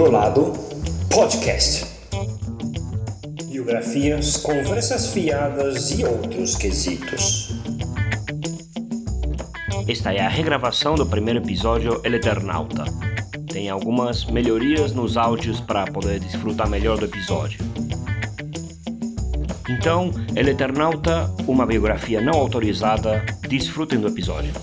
outro lado, podcast. Biografias, conversas fiadas e outros quesitos. Esta é a regravação do primeiro episódio El Eternauta. Tem algumas melhorias nos áudios para poder desfrutar melhor do episódio. Então, El Eternauta, uma biografia não autorizada, desfrutem do episódio.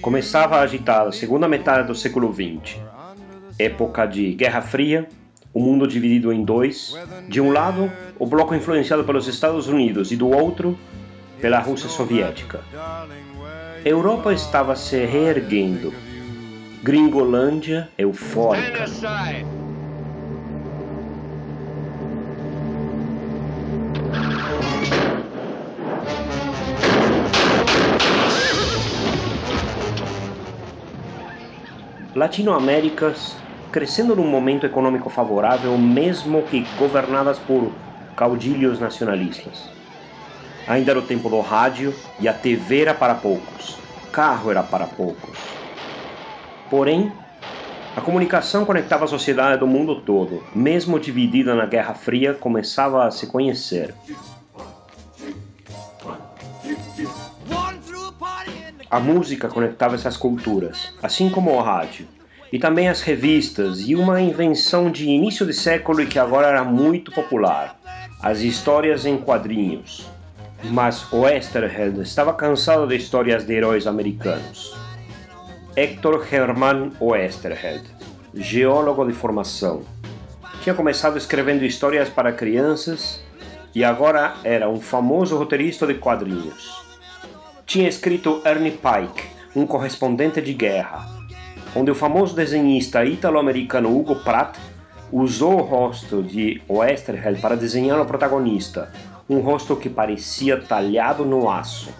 Começava a agitada segunda metade do século XX, época de Guerra Fria, o mundo dividido em dois. De um lado, o bloco influenciado pelos Estados Unidos e do outro, pela Rússia Soviética. A Europa estava se reerguendo. Gringolândia eufórica. Latinoaméricas crescendo num momento econômico favorável, mesmo que governadas por caudilhos nacionalistas. Ainda era o tempo do rádio e a TV era para poucos, carro era para poucos. Porém, a comunicação conectava a sociedade do mundo todo, mesmo dividida na Guerra Fria, começava a se conhecer. A música conectava essas culturas, assim como o rádio, e também as revistas, e uma invenção de início de século que agora era muito popular: as histórias em quadrinhos. Mas Oesterheld estava cansado de histórias de heróis americanos. Hector Hermann Oesterheld, geólogo de formação, tinha começado escrevendo histórias para crianças e agora era um famoso roteirista de quadrinhos tinha escrito Ernie Pike, um correspondente de guerra, onde o famoso desenhista ítalo-americano Hugo Pratt usou o rosto de Oesterheld para desenhar o protagonista, um rosto que parecia talhado no aço.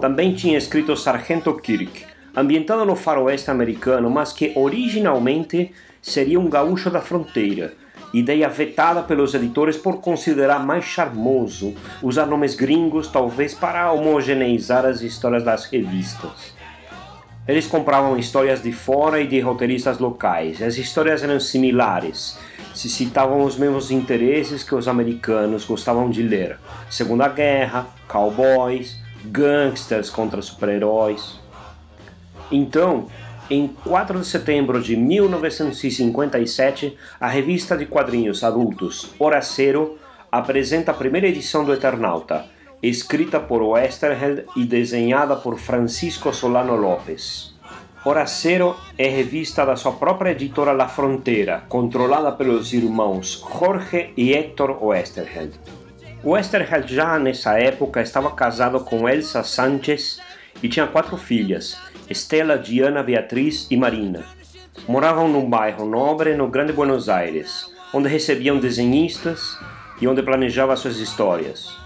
Também tinha escrito Sargento Kirk, ambientado no faroeste americano, mas que originalmente seria um gaúcho da fronteira, ideia vetada pelos editores por considerar mais charmoso usar nomes gringos, talvez para homogeneizar as histórias das revistas. Eles compravam histórias de fora e de roteiristas locais, as histórias eram similares, se citavam os mesmos interesses que os americanos gostavam de ler: Segunda Guerra, cowboys, gangsters contra super-heróis. Então, em 4 de setembro de 1957, a revista de quadrinhos adultos Horacero apresenta a primeira edição do Eternauta, escrita por Westerheld e desenhada por Francisco Solano Lopes. Horacero é revista da sua própria editora La Frontera, controlada pelos irmãos Jorge e Héctor Westerheld. Westerheld já nessa época estava casado com Elsa Sanchez e tinha quatro filhas, Estela, Diana, Beatriz e Marina. Moravam num bairro nobre no Grande Buenos Aires, onde recebiam desenhistas e onde planejava suas histórias.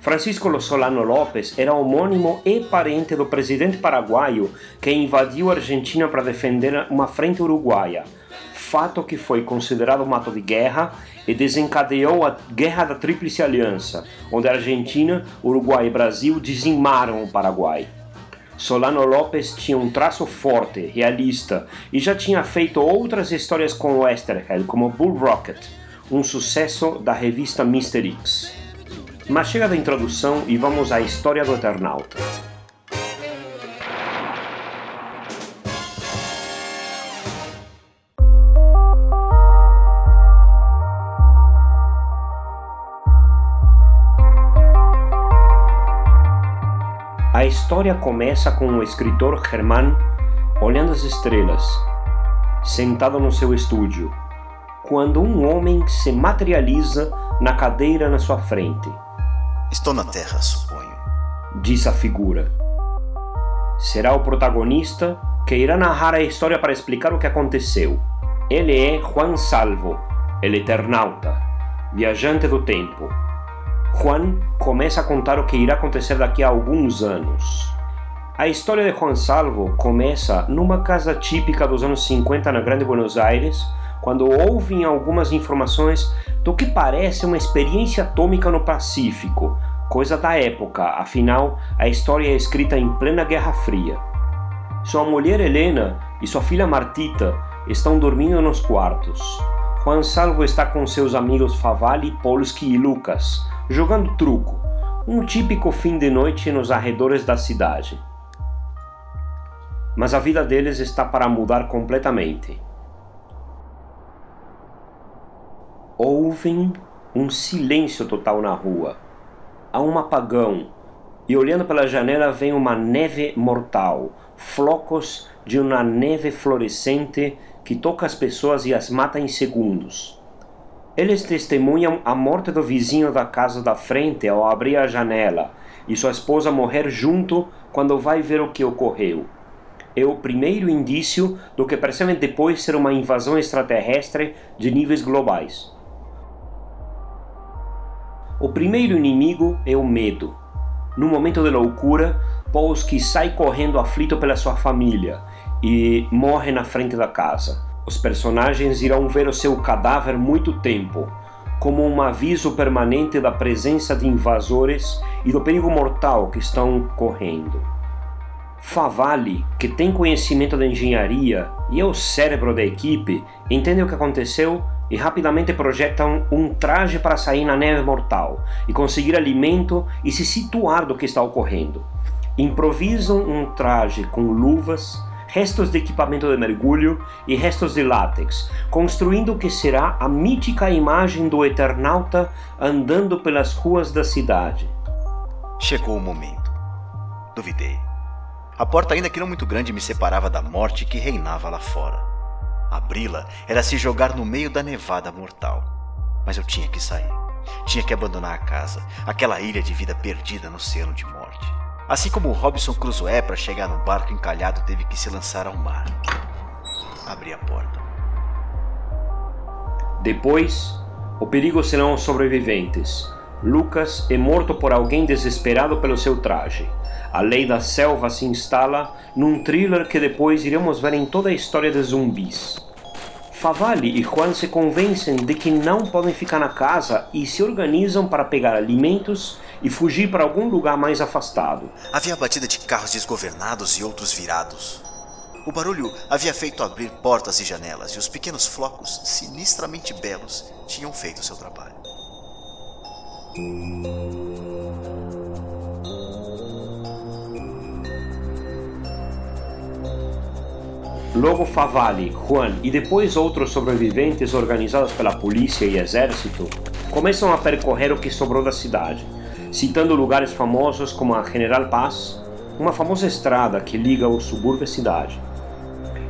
Francisco Solano Lopes era homônimo e parente do presidente paraguaio que invadiu a Argentina para defender uma frente uruguaia, fato que foi considerado um ato de guerra e desencadeou a Guerra da Tríplice Aliança, onde a Argentina, Uruguai e Brasil dizimaram o Paraguai. Solano Lopes tinha um traço forte, realista, e já tinha feito outras histórias com Westerheld, como Bull Rocket, um sucesso da revista Mister X. Mas chega da introdução e vamos à história do Eternauta. História começa com o escritor Germán olhando as estrelas, sentado no seu estúdio, quando um homem se materializa na cadeira na sua frente. Estou na Terra, suponho. Diz a figura. Será o protagonista que irá narrar a história para explicar o que aconteceu. Ele é Juan Salvo, el Eternauta, viajante do tempo. Juan começa a contar o que irá acontecer daqui a alguns anos. A história de Juan Salvo começa numa casa típica dos anos 50 na Grande Buenos Aires, quando ouvem algumas informações do que parece uma experiência atômica no Pacífico, coisa da época, afinal, a história é escrita em plena Guerra Fria. Sua mulher Helena e sua filha Martita estão dormindo nos quartos. Juan Salvo está com seus amigos Favali, Polski e Lucas, jogando truco, um típico fim de noite nos arredores da cidade. Mas a vida deles está para mudar completamente. Ouvem um silêncio total na rua. Há um apagão, e olhando pela janela vem uma neve mortal, flocos de uma neve florescente que toca as pessoas e as mata em segundos. Eles testemunham a morte do vizinho da casa da frente ao abrir a janela e sua esposa morrer junto quando vai ver o que ocorreu. É o primeiro indício do que percebem depois ser uma invasão extraterrestre de níveis globais. O primeiro inimigo é o medo. No momento de loucura, Polski sai correndo aflito pela sua família e morre na frente da casa. Os personagens irão ver o seu cadáver muito tempo, como um aviso permanente da presença de invasores e do perigo mortal que estão correndo. Favali, que tem conhecimento da engenharia e é o cérebro da equipe, entende o que aconteceu e rapidamente projetam um traje para sair na neve mortal e conseguir alimento e se situar do que está ocorrendo. Improvisam um traje com luvas, restos de equipamento de mergulho e restos de látex, construindo o que será a mítica imagem do Eternauta andando pelas ruas da cidade. Chegou o momento. Duvidei. A porta, ainda que não muito grande, me separava da morte que reinava lá fora. Abri-la era se jogar no meio da nevada mortal. Mas eu tinha que sair. Tinha que abandonar a casa, aquela ilha de vida perdida no oceano de morte. Assim como Robinson Crusoe, para chegar no barco encalhado, teve que se lançar ao mar. Abri a porta. Depois, o perigo serão os sobreviventes. Lucas é morto por alguém desesperado pelo seu traje. A lei da selva se instala num thriller que depois iremos ver em toda a história de zumbis. Favali e Juan se convencem de que não podem ficar na casa e se organizam para pegar alimentos e fugir para algum lugar mais afastado. Havia batida de carros desgovernados e outros virados. O barulho havia feito abrir portas e janelas, e os pequenos flocos, sinistramente belos, tinham feito seu trabalho. Logo Favali, Juan e depois outros sobreviventes organizados pela polícia e exército começam a percorrer o que sobrou da cidade, citando lugares famosos como a General Paz, uma famosa estrada que liga o subúrbio à cidade,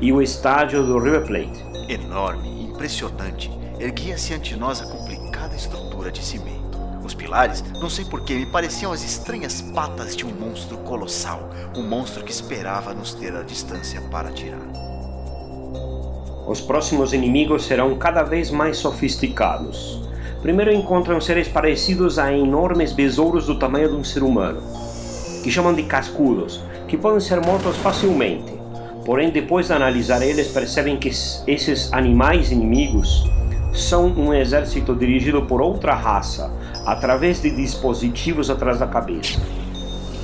e o estádio do River Plate. Enorme, impressionante, erguia-se ante nós a complicada estrutura de cimento. Os pilares, não sei porquê, me pareciam as estranhas patas de um monstro colossal, um monstro que esperava nos ter à distância para atirar. Os próximos inimigos serão cada vez mais sofisticados. Primeiro encontram seres parecidos a enormes besouros do tamanho de um ser humano, que chamam de cascudos, que podem ser mortos facilmente. Porém, depois de analisar eles, percebem que esses animais inimigos são um exército dirigido por outra raça, através de dispositivos atrás da cabeça.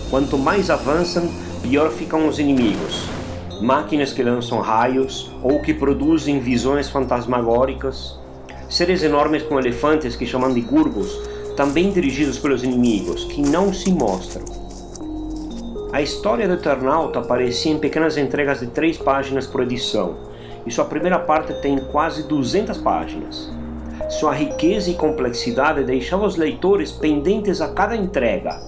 Quanto mais avançam, pior ficam os inimigos. Máquinas que lançam raios ou que produzem visões fantasmagóricas. Seres enormes com elefantes que chamam de gurbos, também dirigidos pelos inimigos, que não se mostram. A história do Eternauta aparecia em pequenas entregas de três páginas por edição, e sua primeira parte tem quase 200 páginas. Sua riqueza e complexidade deixava os leitores pendentes a cada entrega,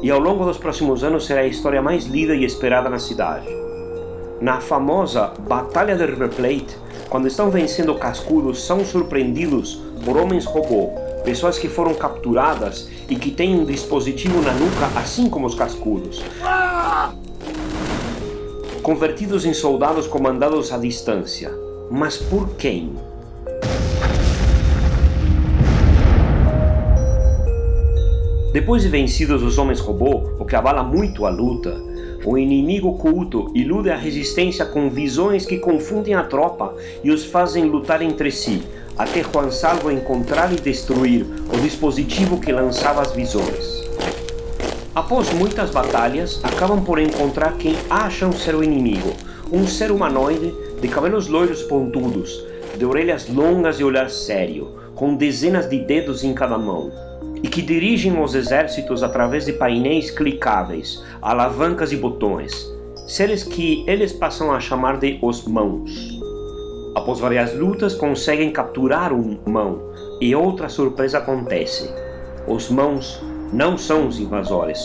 e ao longo dos próximos anos será a história mais lida e esperada na cidade. Na famosa Batalha de River Plate, quando estão vencendo cascudos, são surpreendidos por homens robô, pessoas que foram capturadas e que têm um dispositivo na nuca, assim como os cascudos. Convertidos em soldados comandados à distância. Mas por quem? Depois de vencidos os homens robô, o que abala muito a luta, o inimigo oculto ilude a resistência com visões que confundem a tropa e os fazem lutar entre si, até Juan Salvo encontrar e destruir o dispositivo que lançava as visões. Após muitas batalhas, acabam por encontrar quem acham ser o inimigo, um ser humanoide de cabelos loiros pontudos, de orelhas longas e olhar sério, com dezenas de dedos em cada mão, e que dirigem os exércitos através de painéis clicáveis, alavancas e botões, seres que eles passam a chamar de os mãos. Após várias lutas, conseguem capturar um mão, e outra surpresa acontece. Os mãos não são os invasores,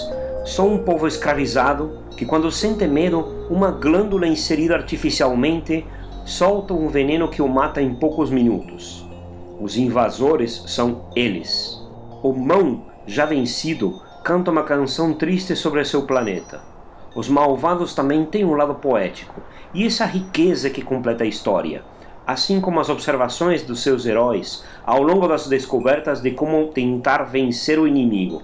são um povo escravizado que, quando sente medo, uma glândula inserida artificialmente solta um veneno que o mata em poucos minutos. Os invasores são eles. O mão, já vencido, canta uma canção triste sobre seu planeta. Os malvados também têm um lado poético, e essa riqueza que completa a história, assim como as observações dos seus heróis ao longo das descobertas de como tentar vencer o inimigo.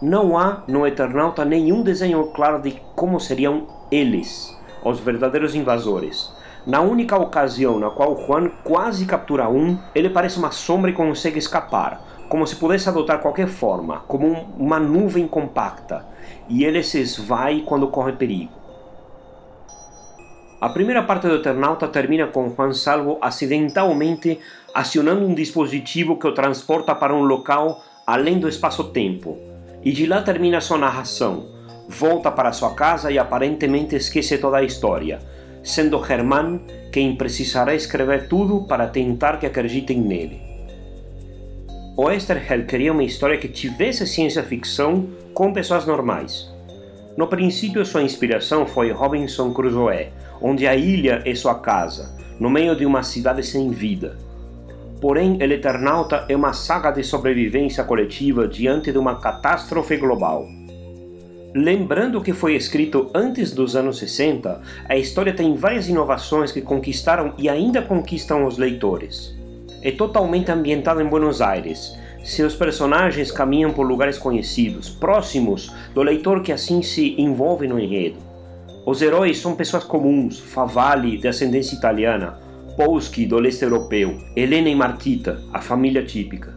Não há no Eternauta nenhum desenho claro de como seriam eles, os verdadeiros invasores. Na única ocasião na qual Juan quase captura um, ele parece uma sombra e consegue escapar, como se pudesse adotar qualquer forma, como um, uma nuvem compacta, e ele se esvai quando corre perigo. A primeira parte do Eternauta termina com Juan Salvo acidentalmente acionando um dispositivo que o transporta para um local além do espaço-tempo, e de lá termina sua narração. Volta para sua casa e aparentemente esquece toda a história, sendo Germán quem precisará escrever tudo para tentar que acreditem nele. Oesterheld queria uma história que tivesse ciência ficção com pessoas normais. No princípio, sua inspiração foi Robinson Crusoe, onde a ilha é sua casa, no meio de uma cidade sem vida. Porém, El Eternauta é uma saga de sobrevivência coletiva diante de uma catástrofe global. Lembrando que foi escrito antes dos anos 60, a história tem várias inovações que conquistaram e ainda conquistam os leitores. É totalmente ambientado em Buenos Aires. Seus personagens caminham por lugares conhecidos, próximos do leitor que assim se envolve no enredo. Os heróis são pessoas comuns, Favalli, de ascendência italiana, Polski, do leste europeu, Helena e Martita, a família típica.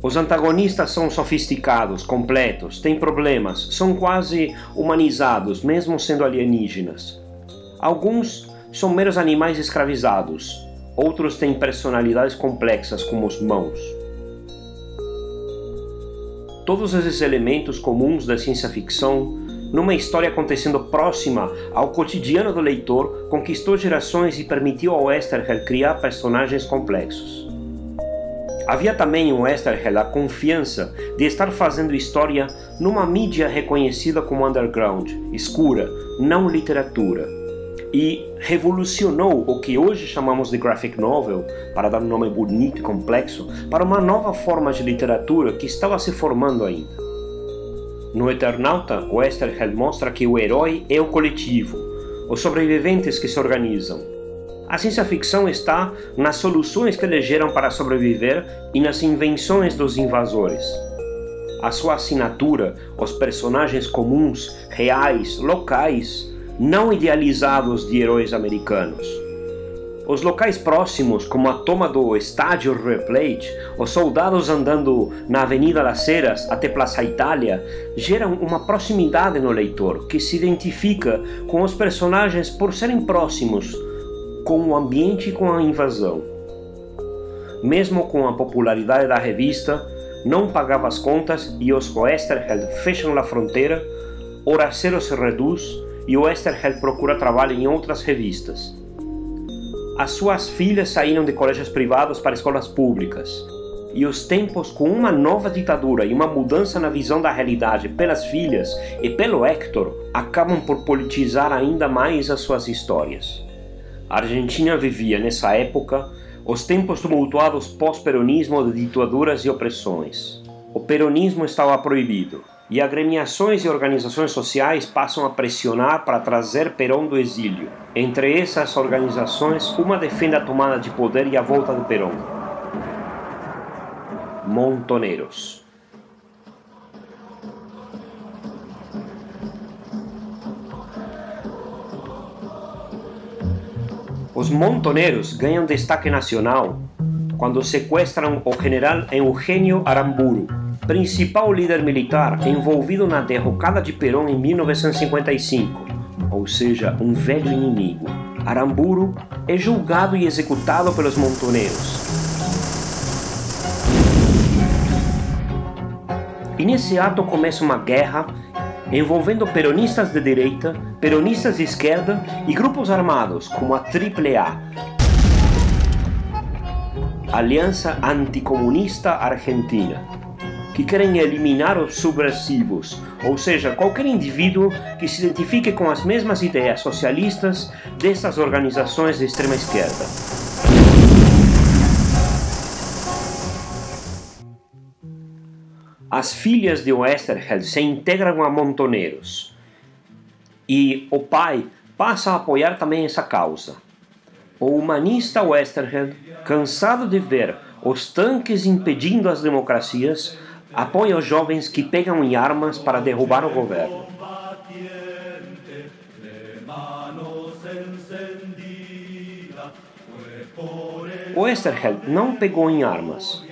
Os antagonistas são sofisticados, completos, têm problemas, são quase humanizados, mesmo sendo alienígenas. Alguns são meros animais escravizados, outros têm personalidades complexas, como os mãos. Todos esses elementos comuns da ciência ficção, numa história acontecendo próxima ao cotidiano do leitor, conquistou gerações e permitiu ao Westerheld criar personagens complexos. Havia também em Westerheld a confiança de estar fazendo história numa mídia reconhecida como underground, escura, não literatura, e revolucionou o que hoje chamamos de graphic novel, para dar um nome bonito e complexo, para uma nova forma de literatura que estava se formando ainda. No Eternauta, Westerheld mostra que o herói é o coletivo, os sobreviventes que se organizam. A ciência ficção está nas soluções que eles geram para sobreviver e nas invenções dos invasores. A sua assinatura, os personagens comuns, reais, locais, não idealizados de heróis americanos. Os locais próximos, como a toma do estádio River Plate, os soldados andando na Avenida das Heras até Plaza Itália, geram uma proximidade no leitor que se identifica com os personagens por serem próximos com o ambiente e com a invasão. Mesmo com a popularidade da revista, não pagava as contas e os Westerheld fecham a fronteira, Horacero se reduz e Westerheld procura trabalho em outras revistas. As suas filhas saíram de colégios privados para escolas públicas, e os tempos com uma nova ditadura e uma mudança na visão da realidade pelas filhas e pelo Hector acabam por politizar ainda mais as suas histórias. A Argentina vivia nessa época os tempos tumultuados pós-peronismo de ditaduras e opressões. O peronismo estava proibido, e agremiações e organizações sociais passam a pressionar para trazer Perón do exílio. Entre essas organizações, uma defende a tomada de poder e a volta de Perón. Montoneros. Os montoneros ganham destaque nacional quando sequestram o general Eugênio Aramburu, principal líder militar envolvido na derrocada de Perón em 1955, ou seja, um velho inimigo. Aramburu é julgado e executado pelos montoneiros. E nesse ato começa uma guerra envolvendo peronistas de direita, peronistas de esquerda e grupos armados como a AAA, Aliança Anticomunista Argentina, que querem eliminar os subversivos, ou seja, qualquer indivíduo que se identifique com as mesmas ideias socialistas dessas organizações de extrema esquerda. As filhas de Westerheld se integram a Montoneiros e o pai passa a apoiar também essa causa. O humanista Westerheld, cansado de ver os tanques impedindo as democracias, apoia os jovens que pegam em armas para derrubar o governo. Westerheld não pegou em armas,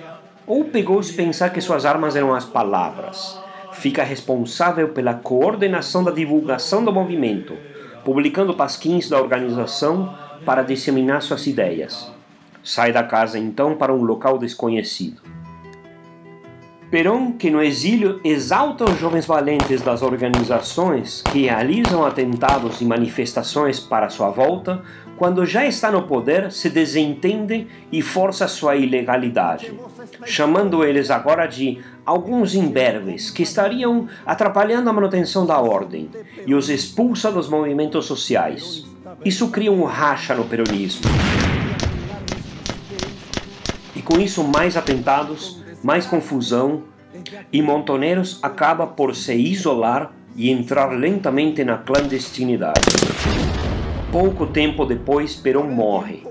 ou pegou se pensar que suas armas eram as palavras. Fica responsável pela coordenação da divulgação do movimento, publicando pasquins da organização para disseminar suas ideias. Sai da casa então para um local desconhecido. Perón, que no exílio exalta os jovens valentes das organizações que realizam atentados e manifestações para sua volta, quando já está no poder, se desentende e força sua ilegalidade, chamando eles agora de alguns imberbes que estariam atrapalhando a manutenção da ordem e os expulsa dos movimentos sociais. Isso cria um racha no peronismo. E com isso, mais atentados, mais confusão, e Montoneiros acaba por se isolar e entrar lentamente na clandestinidade. Pouco tempo depois, Perón morre.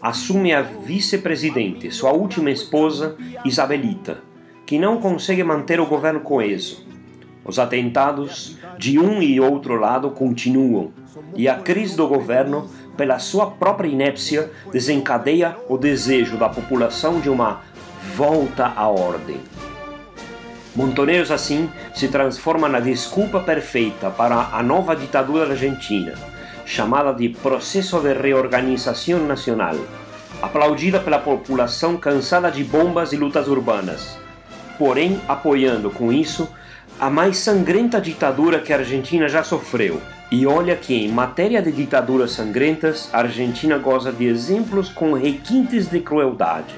Assume a vice-presidente, sua última esposa, Isabelita, que não consegue manter o governo coeso. Os atentados de um e outro lado continuam, e a crise do governo, pela sua própria inépcia, desencadeia o desejo da população de uma volta à ordem. Montoneiros assim se transforma na desculpa perfeita para a nova ditadura argentina, chamada de Processo de Reorganização Nacional, aplaudida pela população cansada de bombas e lutas urbanas, porém apoiando com isso a mais sangrenta ditadura que a Argentina já sofreu. E olha que, em matéria de ditaduras sangrentas, a Argentina goza de exemplos com requintes de crueldade.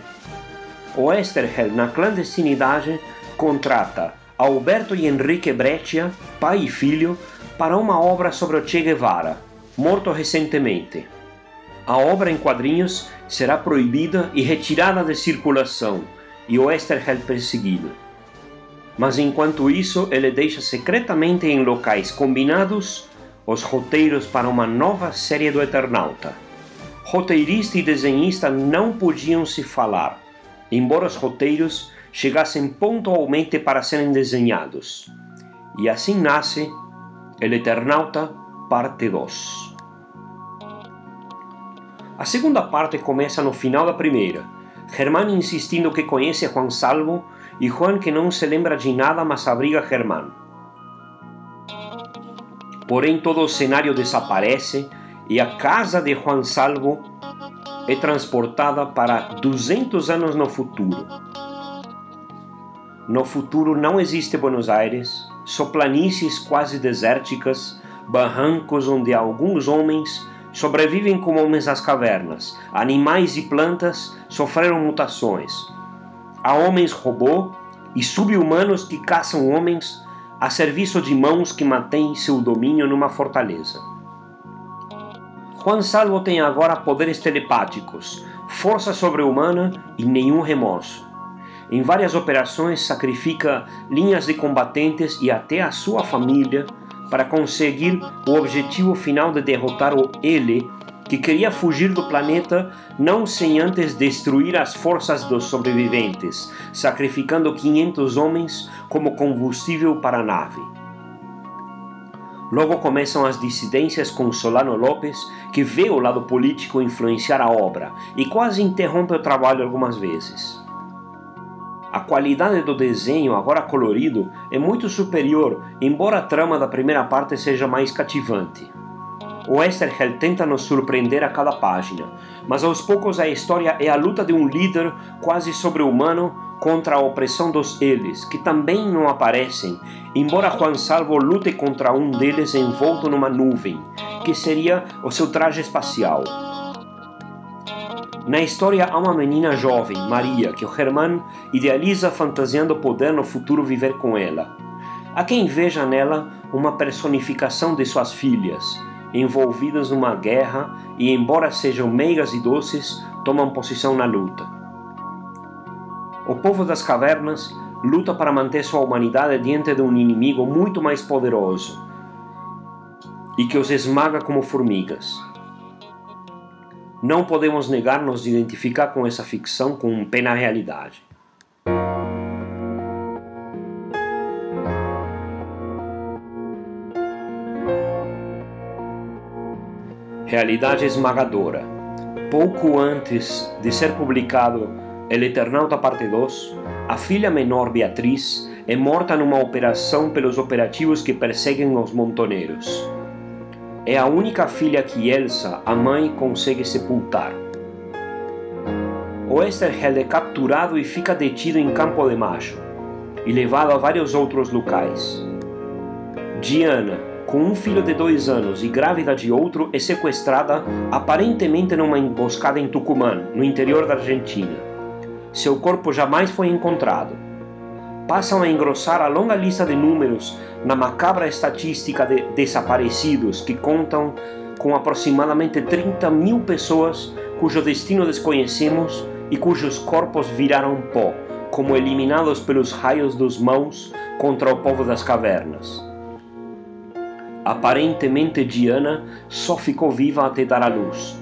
O Esterheld, na clandestinidade, contrata Alberto e Henrique Breccia, pai e filho, para uma obra sobre o Che Guevara, morto recentemente. A obra em quadrinhos será proibida e retirada de circulação, e o Esterheld perseguido. Mas enquanto isso, ele deixa secretamente em locais combinados os roteiros para uma nova série do Eternauta. Roteirista e desenhista não podiam se falar, embora os roteiros chegassem pontualmente para serem desenhados. E assim nasce El Eternauta, parte 2. A segunda parte começa no final da primeira, Germán insistindo que conhece Juan Salvo e Juan que não se lembra de nada, mas abriga Germán. Porém, todo o cenário desaparece e a casa de Juan Salvo é transportada para 200 anos no futuro. No futuro não existe Buenos Aires, só planícies quase desérticas, barrancos onde alguns homens sobrevivem como homens às cavernas. Animais e plantas sofreram mutações. Há homens robô e sub-humanos que caçam homens a serviço de mãos que mantêm seu domínio numa fortaleza. Salvo tem agora poderes telepáticos, força sobre-humana e nenhum remorso. Em várias operações, sacrifica linhas de combatentes e até a sua família para conseguir o objetivo final de derrotar o Ele, que queria fugir do planeta não sem antes destruir as forças dos sobreviventes, sacrificando 500 homens como combustível para a nave. Logo começam as dissidências com Solano Lopes, que vê o lado político influenciar a obra e quase interrompe o trabalho algumas vezes. A qualidade do desenho, agora colorido, é muito superior, embora a trama da primeira parte seja mais cativante. O Westerheld tenta nos surpreender a cada página, mas aos poucos a história é a luta de um líder quase sobre-humano contra a opressão dos eles, que também não aparecem, embora Juan Salvo lute contra um deles envolto numa nuvem, que seria o seu traje espacial. Na história há uma menina jovem, Maria, que o Herman idealiza fantasiando poder no futuro viver com ela. Há quem veja nela uma personificação de suas filhas, envolvidas numa guerra e, embora sejam meigas e doces, tomam posição na luta. O povo das cavernas luta para manter sua humanidade diante de um inimigo muito mais poderoso e que os esmaga como formigas. Não podemos negar-nos de identificar com essa ficção com um pé na realidade. Realidade esmagadora. Pouco antes de ser publicado El Eternauta Parte 2, a filha menor Beatriz é morta numa operação pelos operativos que perseguem os montoneiros. É a única filha que Elsa, a mãe, consegue sepultar. Oesterheld é capturado e fica detido em Campo de Macho e levado a vários outros locais. Diana, com um filho de dois anos e grávida de outro, é sequestrada aparentemente numa emboscada em Tucumã, no interior da Argentina. Seu corpo jamais foi encontrado. Passam a engrossar a longa lista de números na macabra estatística de desaparecidos que contam com aproximadamente 30 mil pessoas cujo destino desconhecemos e cujos corpos viraram pó, como eliminados pelos raios dos mãos contra o povo das cavernas. Aparentemente Diana só ficou viva até dar à luz.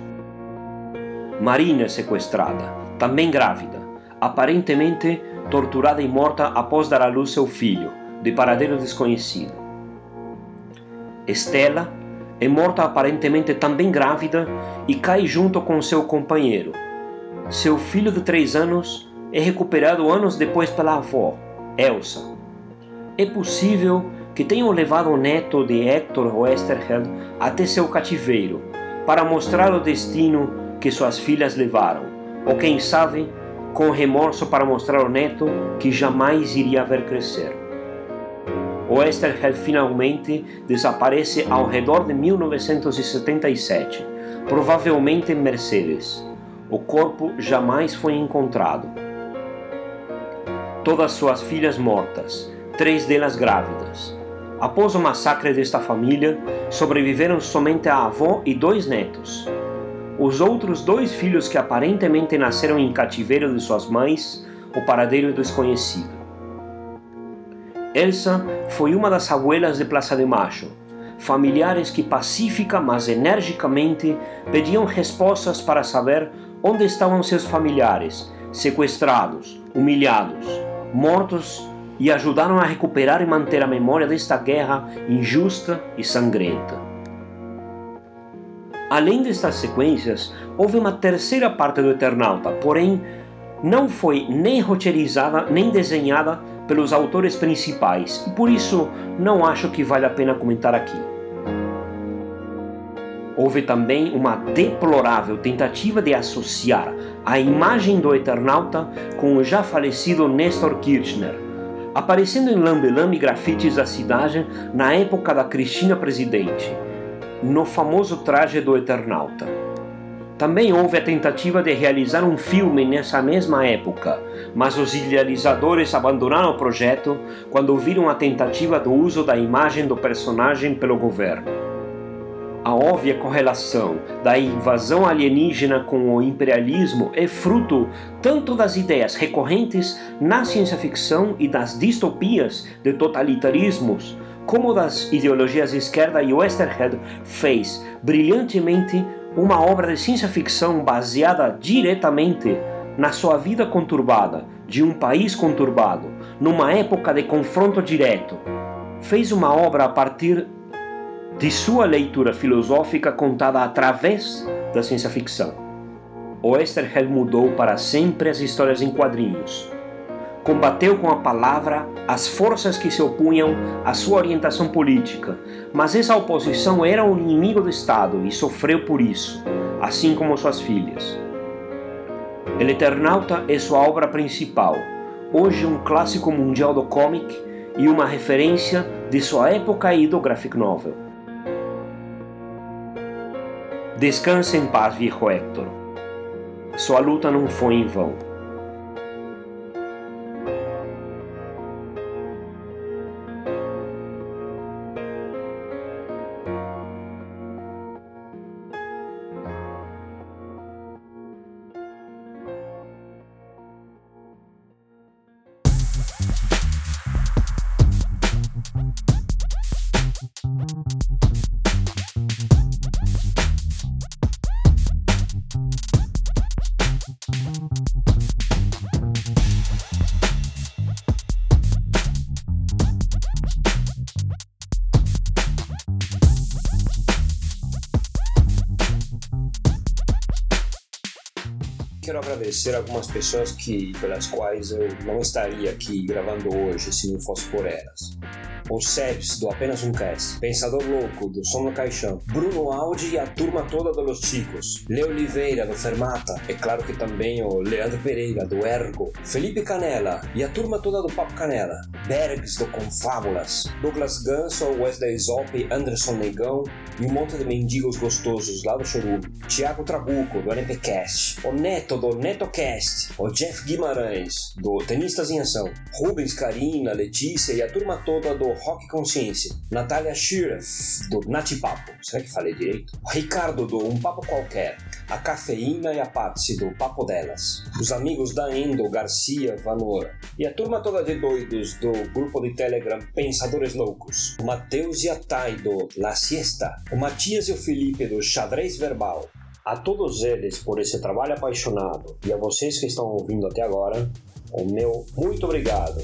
Marina é sequestrada, também grávida, aparentemente torturada e morta após dar à luz seu filho, de paradeiro desconhecido. Estela é morta aparentemente também grávida e cai junto com seu companheiro. Seu filho de três anos é recuperado anos depois pela avó, Elsa. É possível que tenham levado o neto de Hector Westerheld até seu cativeiro, para mostrar o destino que suas filhas levaram, ou quem sabe, com remorso para mostrar o neto que jamais iria ver crescer. Westerheld finalmente desaparece ao redor de 1977, provavelmente em Mercedes. O corpo jamais foi encontrado. Todas suas filhas mortas, três delas grávidas, Após o massacre desta família, sobreviveram somente a avó e dois netos. Os outros dois filhos que aparentemente nasceram em cativeiro de suas mães, o paradeiro desconhecido. Elsa foi uma das abuelas de Plaza de Macho, familiares que pacífica, mas energicamente pediam respostas para saber onde estavam seus familiares, sequestrados, humilhados, mortos e ajudaram a recuperar e manter a memória desta guerra injusta e sangrenta. Além destas sequências, houve uma terceira parte do Eternauta, porém não foi nem roteirizada nem desenhada pelos autores principais, e por isso não acho que vale a pena comentar aqui. Houve também uma deplorável tentativa de associar a imagem do Eternauta com o já falecido Nestor Kirchner, aparecendo em lambe-lambe grafites da cidade na época da Cristina presidente, no famoso traje do Eternauta. Também houve a tentativa de realizar um filme nessa mesma época, mas os idealizadores abandonaram o projeto quando viram a tentativa do uso da imagem do personagem pelo governo a óbvia correlação da invasão alienígena com o imperialismo é fruto tanto das ideias recorrentes na ciência ficção e das distopias de totalitarismos, como das ideologias de esquerda e Westerhead fez brilhantemente uma obra de ciência ficção baseada diretamente na sua vida conturbada de um país conturbado, numa época de confronto direto. Fez uma obra a partir de sua leitura filosófica contada através da ciência ficção. O Esterheld mudou para sempre as histórias em quadrinhos. Combateu com a palavra as forças que se opunham à sua orientação política, mas essa oposição era um inimigo do Estado e sofreu por isso, assim como suas filhas. El Eternauta é sua obra principal, hoje um clássico mundial do comic e uma referência de sua época e do graphic novel. Descanse em paz, viejo Hector. Sua luta não foi em vão. Agradecer algumas pessoas que pelas quais eu não estaria aqui gravando hoje se não fosse por elas. O Sebs, do Apenas Um Cast, Pensador Louco, do Som no Caixão, Bruno Aldi e a turma toda do Los Chicos, Leo Oliveira, do Fermata, é claro que também o Leandro Pereira, do Ergo, Felipe Canela e a turma toda do Papo Canela, Bergs, do Confábulas, Douglas Ganso, Wesley Zop, Anderson Negão e um monte de mendigos gostosos lá do Chorume, Thiago Trabuco, do NPcast, o Neto, do NetoCast, o Jeff Guimarães, do Tenistas em Ação, Rubens, Karina, Letícia e a turma toda do Rock Consciência, Natália Shiref, do Natipapo, será que falei direito? Ricardo, do Um Papo Qualquer, a Cafeína e a Patsy, do Papo Delas, os amigos da Endo, Garcia, Vanora, e a turma toda de doidos do grupo de Telegram Pensadores Loucos, o Matheus e a Thay, do La Siesta, o Matias e o Felipe, do Xadrez Verbal, a todos eles por esse trabalho apaixonado. E a vocês que estão ouvindo até agora, o meu muito obrigado.